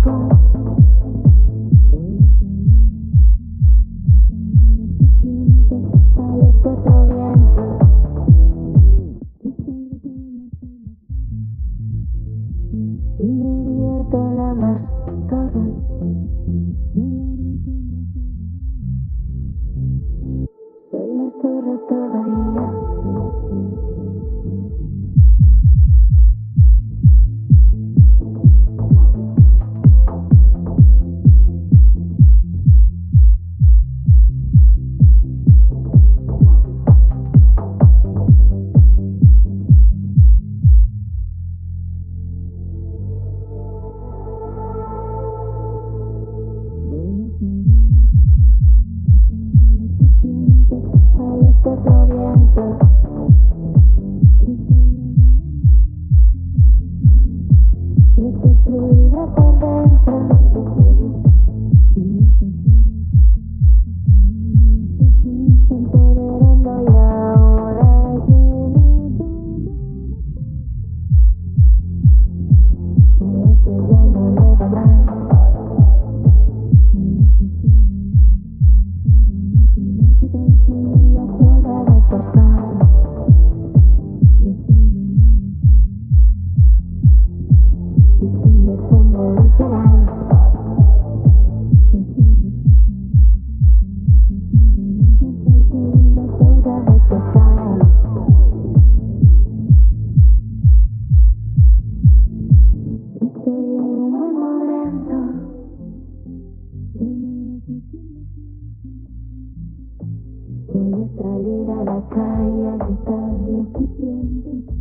Si me divierto la más gorda. A los Voy a salir a la calle a gritar lo que siento.